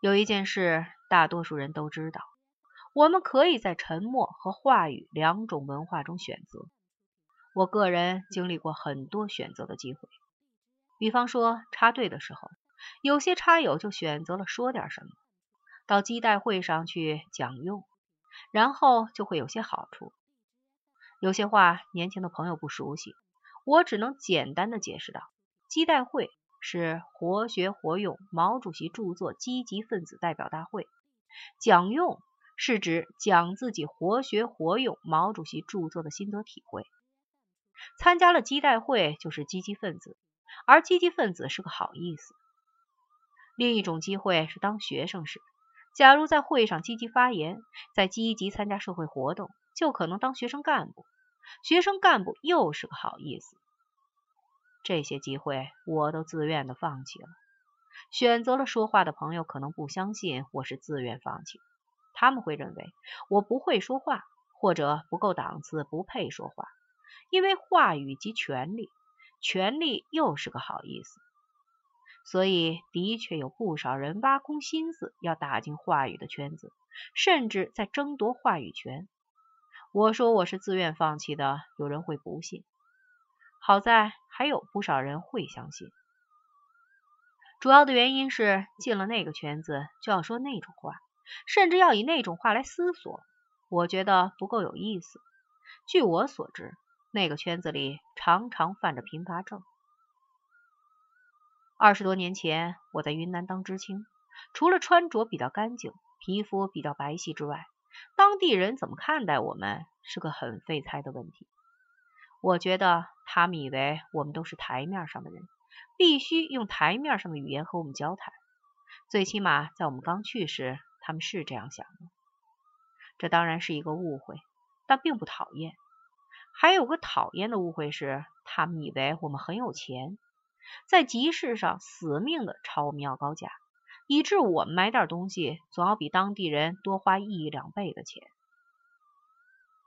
有一件事，大多数人都知道，我们可以在沉默和话语两种文化中选择。我个人经历过很多选择的机会，比方说插队的时候，有些插友就选择了说点什么，到基代会上去讲用，然后就会有些好处。有些话年轻的朋友不熟悉，我只能简单的解释道：基代会是活学活用毛主席著作积极分子代表大会，讲用是指讲自己活学活用毛主席著作的心得体会。参加了基代会就是积极分子，而积极分子是个好意思。另一种机会是当学生时，假如在会上积极发言，在积极参加社会活动。就可能当学生干部，学生干部又是个好意思。这些机会我都自愿的放弃了。选择了说话的朋友可能不相信我是自愿放弃，他们会认为我不会说话，或者不够档次，不配说话。因为话语及权力，权力又是个好意思，所以的确有不少人挖空心思要打进话语的圈子，甚至在争夺话语权。我说我是自愿放弃的，有人会不信。好在还有不少人会相信。主要的原因是进了那个圈子就要说那种话，甚至要以那种话来思索。我觉得不够有意思。据我所知，那个圈子里常常犯着贫乏症。二十多年前，我在云南当知青，除了穿着比较干净、皮肤比较白皙之外，当地人怎么看待我们是个很费猜的问题。我觉得他们以为我们都是台面上的人，必须用台面上的语言和我们交谈。最起码在我们刚去时，他们是这样想的。这当然是一个误会，但并不讨厌。还有个讨厌的误会是，他们以为我们很有钱，在集市上死命的朝我们要高价。以致我们买点东西总要比当地人多花一两倍的钱。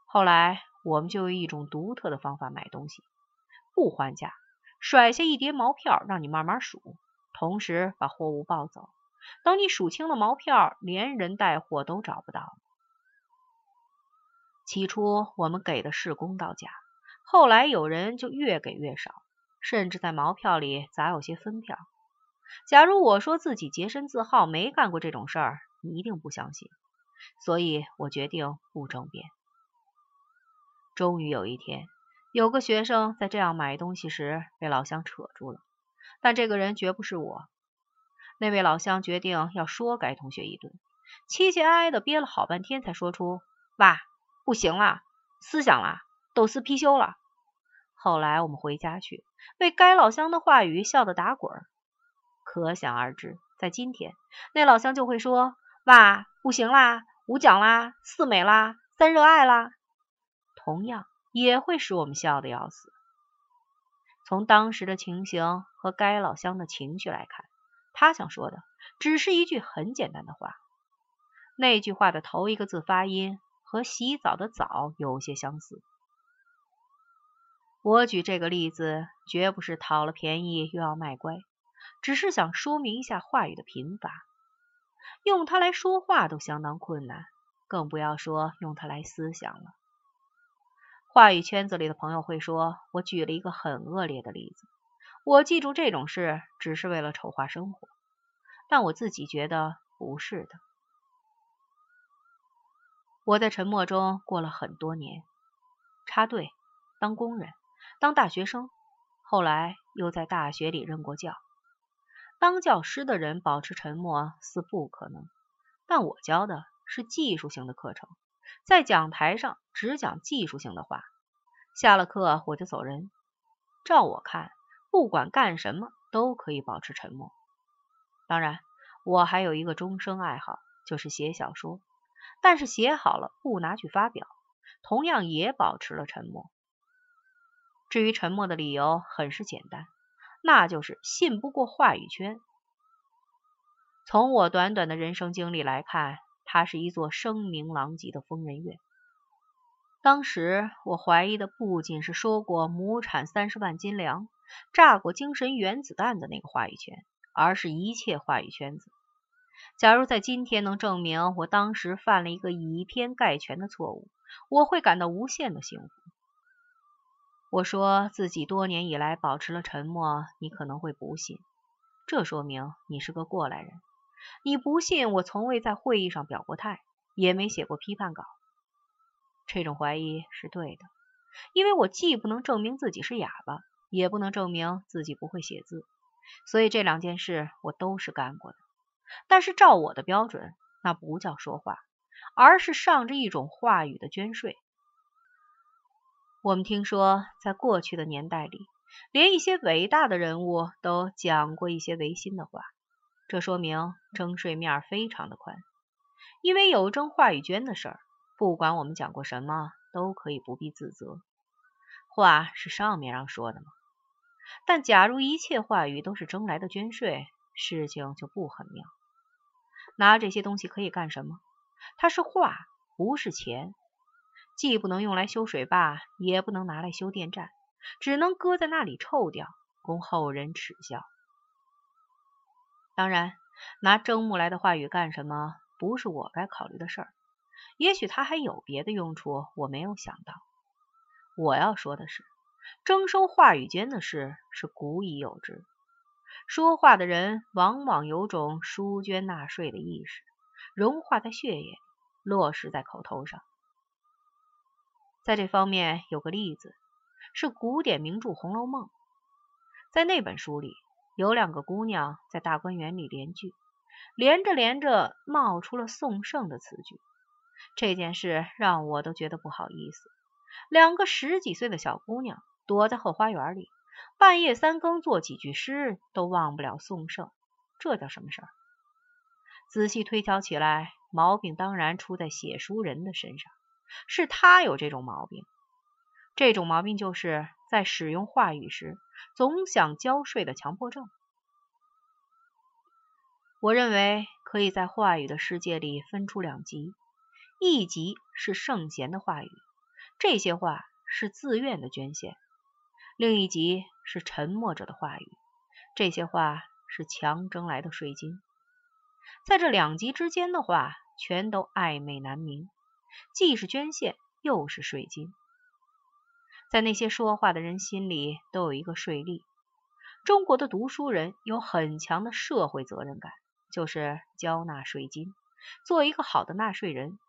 后来我们就用一种独特的方法买东西，不还价，甩下一叠毛票让你慢慢数，同时把货物抱走。等你数清了毛票，连人带货都找不到。起初我们给的是公道价，后来有人就越给越少，甚至在毛票里砸有些分票。假如我说自己洁身自好，没干过这种事儿，你一定不相信。所以我决定不争辩。终于有一天，有个学生在这样买东西时被老乡扯住了，但这个人绝不是我。那位老乡决定要说该同学一顿，凄凄哀哀的憋了好半天，才说出：“哇，不行了，思想啦，都是貔貅了。”后来我们回家去，为该老乡的话语笑得打滚。可想而知，在今天，那老乡就会说：“哇，不行啦，五讲啦，四美啦，三热爱啦。”同样也会使我们笑得要死。从当时的情形和该老乡的情绪来看，他想说的只是一句很简单的话。那句话的头一个字发音和洗澡的澡有些相似。我举这个例子，绝不是讨了便宜又要卖乖。只是想说明一下话语的贫乏，用它来说话都相当困难，更不要说用它来思想了。话语圈子里的朋友会说，我举了一个很恶劣的例子。我记住这种事只是为了丑化生活，但我自己觉得不是的。我在沉默中过了很多年，插队、当工人、当大学生，后来又在大学里任过教。当教师的人保持沉默似不可能，但我教的是技术性的课程，在讲台上只讲技术性的话。下了课我就走人。照我看，不管干什么都可以保持沉默。当然，我还有一个终生爱好，就是写小说。但是写好了不拿去发表，同样也保持了沉默。至于沉默的理由，很是简单。那就是信不过话语圈。从我短短的人生经历来看，它是一座声名狼藉的疯人院。当时我怀疑的不仅是说过亩产三十万斤粮、炸过精神原子弹的那个话语权，而是一切话语圈子。假如在今天能证明我当时犯了一个以偏概全的错误，我会感到无限的幸福。我说自己多年以来保持了沉默，你可能会不信，这说明你是个过来人。你不信我从未在会议上表过态，也没写过批判稿。这种怀疑是对的，因为我既不能证明自己是哑巴，也不能证明自己不会写字，所以这两件事我都是干过的。但是照我的标准，那不叫说话，而是上着一种话语的捐税。我们听说，在过去的年代里，连一些伟大的人物都讲过一些违心的话，这说明征税面非常的宽，因为有征话语捐的事儿。不管我们讲过什么，都可以不必自责。话是上面让说的嘛？但假如一切话语都是征来的捐税，事情就不很妙。拿这些东西可以干什么？它是话，不是钱，既不能用来修水坝，也不能拿来修电站，只能搁在那里臭掉，供后人耻笑。当然，拿征木来的话语干什么，不是我该考虑的事儿。也许他还有别的用处，我没有想到。我要说的是，征收话语间的事是古已有之。说话的人往往有种输捐纳税的意识，融化在血液，落实在口头上。在这方面有个例子，是古典名著《红楼梦》。在那本书里，有两个姑娘在大观园里联句，连着连着冒出了宋盛的词句。这件事让我都觉得不好意思。两个十几岁的小姑娘躲在后花园里，半夜三更做几句诗，都忘不了宋盛，这叫什么事儿？仔细推敲起来，毛病当然出在写书人的身上，是他有这种毛病。这种毛病就是在使用话语时总想交税的强迫症。我认为可以在话语的世界里分出两极。一级是圣贤的话语，这些话是自愿的捐献；另一级是沉默者的话语，这些话是强征来的税金。在这两极之间的话，全都暧昧难明，既是捐献，又是税金。在那些说话的人心里，都有一个税吏。中国的读书人有很强的社会责任感，就是交纳税金，做一个好的纳税人。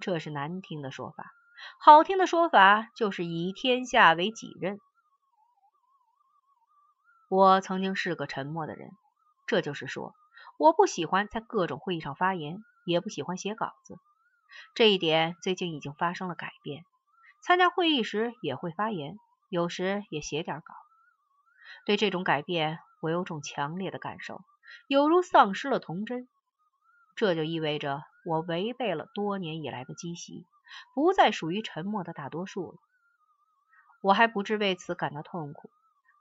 这是难听的说法，好听的说法就是以天下为己任。我曾经是个沉默的人，这就是说，我不喜欢在各种会议上发言，也不喜欢写稿子。这一点最近已经发生了改变。参加会议时也会发言，有时也写点稿。对这种改变，我有种强烈的感受，有如丧失了童真。这就意味着。我违背了多年以来的积习，不再属于沉默的大多数了。我还不至为此感到痛苦，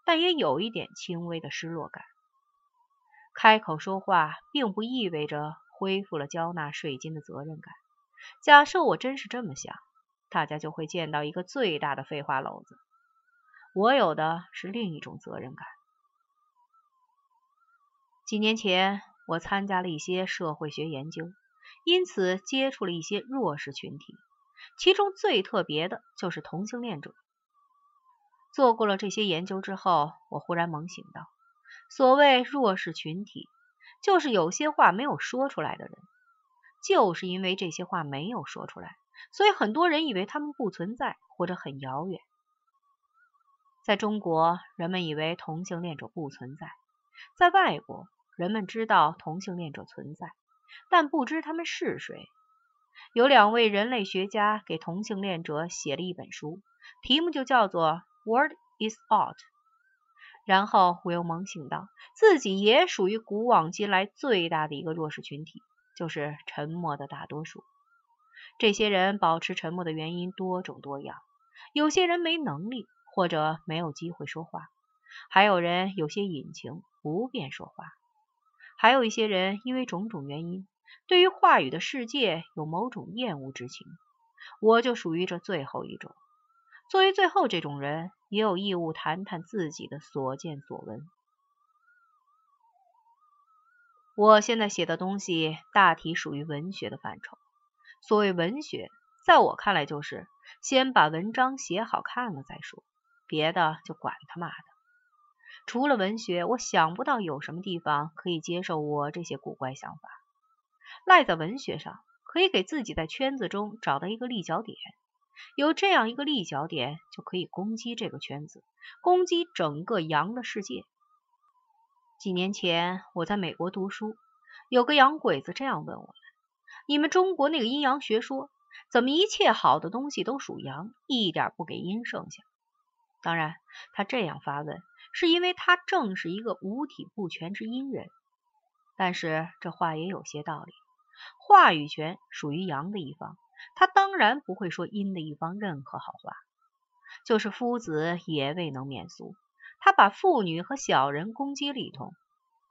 但也有一点轻微的失落感。开口说话，并不意味着恢复了交纳税金的责任感。假设我真是这么想，大家就会见到一个最大的废话篓子。我有的是另一种责任感。几年前，我参加了一些社会学研究。因此，接触了一些弱势群体，其中最特别的就是同性恋者。做过了这些研究之后，我忽然猛醒到，所谓弱势群体，就是有些话没有说出来的人。就是因为这些话没有说出来，所以很多人以为他们不存在或者很遥远。在中国，人们以为同性恋者不存在；在外国，人们知道同性恋者存在。但不知他们是谁。有两位人类学家给同性恋者写了一本书，题目就叫做《Word Is Out》。然后我又猛醒到，自己也属于古往今来最大的一个弱势群体，就是沉默的大多数。这些人保持沉默的原因多种多样，有些人没能力或者没有机会说话，还有人有些隐情，不便说话。还有一些人因为种种原因，对于话语的世界有某种厌恶之情，我就属于这最后一种。作为最后这种人，也有义务谈谈自己的所见所闻。我现在写的东西大体属于文学的范畴。所谓文学，在我看来就是先把文章写好看了再说，别的就管他妈的。除了文学，我想不到有什么地方可以接受我这些古怪想法。赖在文学上，可以给自己在圈子中找到一个立脚点。有这样一个立脚点，就可以攻击这个圈子，攻击整个洋的世界。几年前我在美国读书，有个洋鬼子这样问我：“你们中国那个阴阳学说，怎么一切好的东西都属阳，一点不给阴剩下？”当然，他这样发问，是因为他正是一个五体不全之阴人。但是这话也有些道理，话语权属于阳的一方，他当然不会说阴的一方任何好话。就是夫子也未能免俗。他把妇女和小人攻击了一通，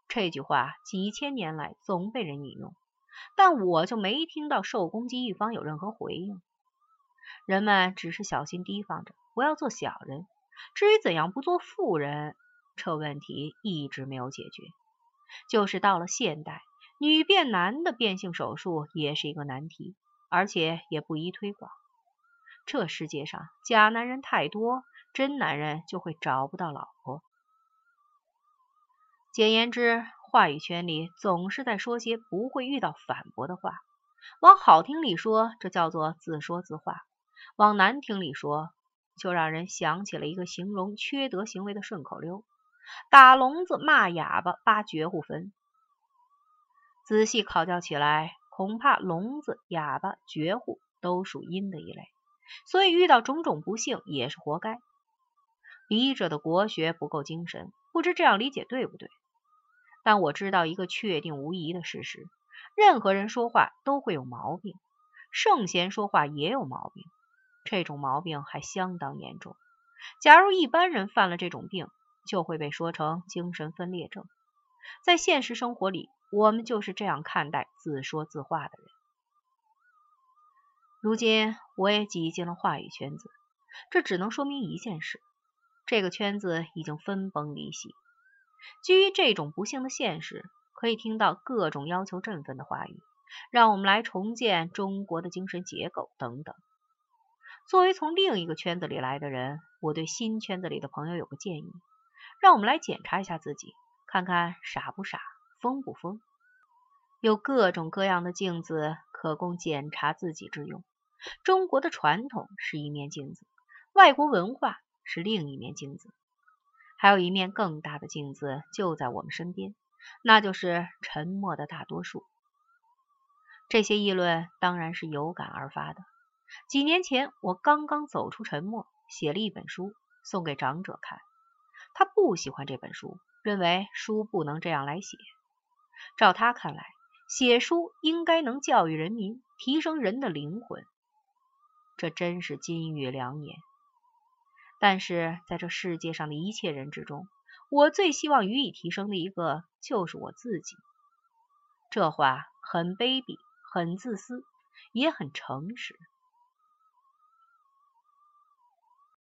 这句话几千年来总被人引用，但我就没听到受攻击一方有任何回应。人们只是小心提防着，不要做小人。至于怎样不做富人，这问题一直没有解决。就是到了现代，女变男的变性手术也是一个难题，而且也不宜推广。这世界上假男人太多。真男人就会找不到老婆。简言之，话语圈里总是在说些不会遇到反驳的话。往好听里说，这叫做自说自话；往难听里说，就让人想起了一个形容缺德行为的顺口溜：打聋子、骂哑巴、扒绝户坟。仔细考究起来，恐怕聋子、哑巴、绝户都属阴的一类，所以遇到种种不幸也是活该。笔者的国学不够精神，不知这样理解对不对？但我知道一个确定无疑的事实：任何人说话都会有毛病，圣贤说话也有毛病，这种毛病还相当严重。假如一般人犯了这种病，就会被说成精神分裂症。在现实生活里，我们就是这样看待自说自话的人。如今我也挤进了话语圈子，这只能说明一件事。这个圈子已经分崩离析。基于这种不幸的现实，可以听到各种要求振奋的话语，让我们来重建中国的精神结构等等。作为从另一个圈子里来的人，我对新圈子里的朋友有个建议：让我们来检查一下自己，看看傻不傻，疯不疯。有各种各样的镜子可供检查自己之用。中国的传统是一面镜子，外国文化。是另一面镜子，还有一面更大的镜子就在我们身边，那就是沉默的大多数。这些议论当然是有感而发的。几年前，我刚刚走出沉默，写了一本书送给长者看，他不喜欢这本书，认为书不能这样来写。照他看来，写书应该能教育人民，提升人的灵魂。这真是金玉良言。但是在这世界上的一切人之中，我最希望予以提升的一个就是我自己。这话很卑鄙，很自私，也很诚实。